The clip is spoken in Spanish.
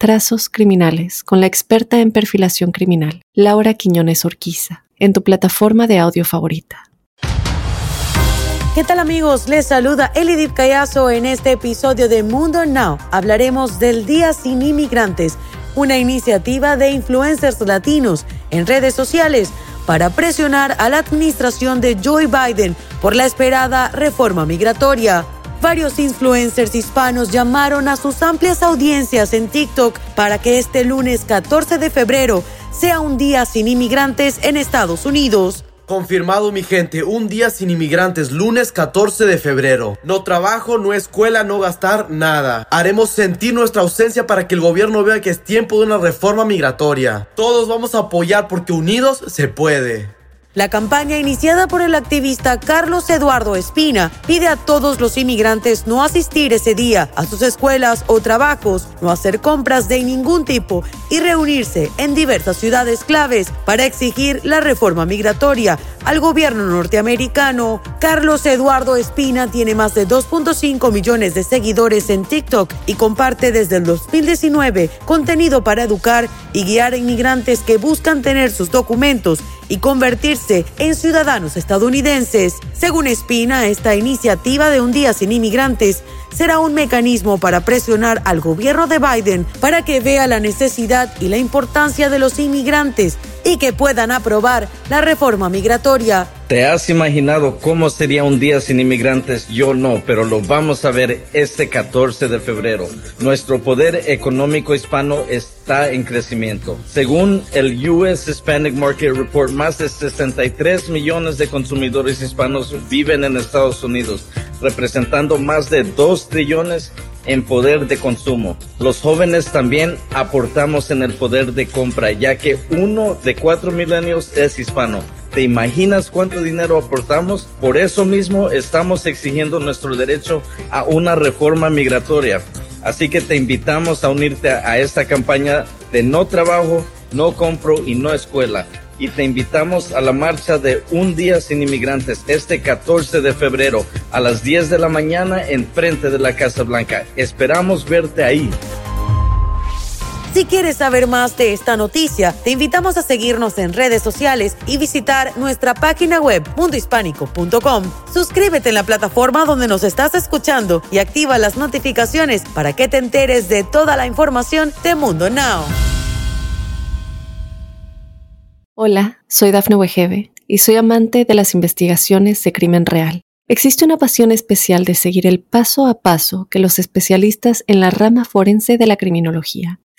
Trazos Criminales con la experta en perfilación criminal, Laura Quiñones Orquiza en tu plataforma de audio favorita. ¿Qué tal amigos? Les saluda Elidip Callazo en este episodio de Mundo Now. Hablaremos del Día Sin Inmigrantes, una iniciativa de influencers latinos en redes sociales para presionar a la administración de Joe Biden por la esperada reforma migratoria. Varios influencers hispanos llamaron a sus amplias audiencias en TikTok para que este lunes 14 de febrero sea un día sin inmigrantes en Estados Unidos. Confirmado mi gente, un día sin inmigrantes, lunes 14 de febrero. No trabajo, no escuela, no gastar, nada. Haremos sentir nuestra ausencia para que el gobierno vea que es tiempo de una reforma migratoria. Todos vamos a apoyar porque unidos se puede. La campaña iniciada por el activista Carlos Eduardo Espina pide a todos los inmigrantes no asistir ese día a sus escuelas o trabajos, no hacer compras de ningún tipo y reunirse en diversas ciudades claves para exigir la reforma migratoria al gobierno norteamericano. Carlos Eduardo Espina tiene más de 2.5 millones de seguidores en TikTok y comparte desde el 2019 contenido para educar y guiar a inmigrantes que buscan tener sus documentos y convertirse en ciudadanos estadounidenses. Según Espina, esta iniciativa de un día sin inmigrantes será un mecanismo para presionar al gobierno de Biden para que vea la necesidad y la importancia de los inmigrantes y que puedan aprobar la reforma migratoria. ¿Te has imaginado cómo sería un día sin inmigrantes? Yo no, pero lo vamos a ver este 14 de febrero. Nuestro poder económico hispano está en crecimiento. Según el US Hispanic Market Report, más de 63 millones de consumidores hispanos viven en Estados Unidos, representando más de 2 trillones en poder de consumo. Los jóvenes también aportamos en el poder de compra, ya que uno de cuatro milenios es hispano. ¿Te imaginas cuánto dinero aportamos? Por eso mismo estamos exigiendo nuestro derecho a una reforma migratoria. Así que te invitamos a unirte a esta campaña de no trabajo, no compro y no escuela y te invitamos a la marcha de Un Día Sin Inmigrantes este 14 de febrero a las 10 de la mañana en frente de la Casa Blanca. Esperamos verte ahí. Si quieres saber más de esta noticia, te invitamos a seguirnos en redes sociales y visitar nuestra página web mundohispánico.com. Suscríbete en la plataforma donde nos estás escuchando y activa las notificaciones para que te enteres de toda la información de Mundo Now. Hola, soy Dafne Wegebe y soy amante de las investigaciones de crimen real. Existe una pasión especial de seguir el paso a paso que los especialistas en la rama forense de la criminología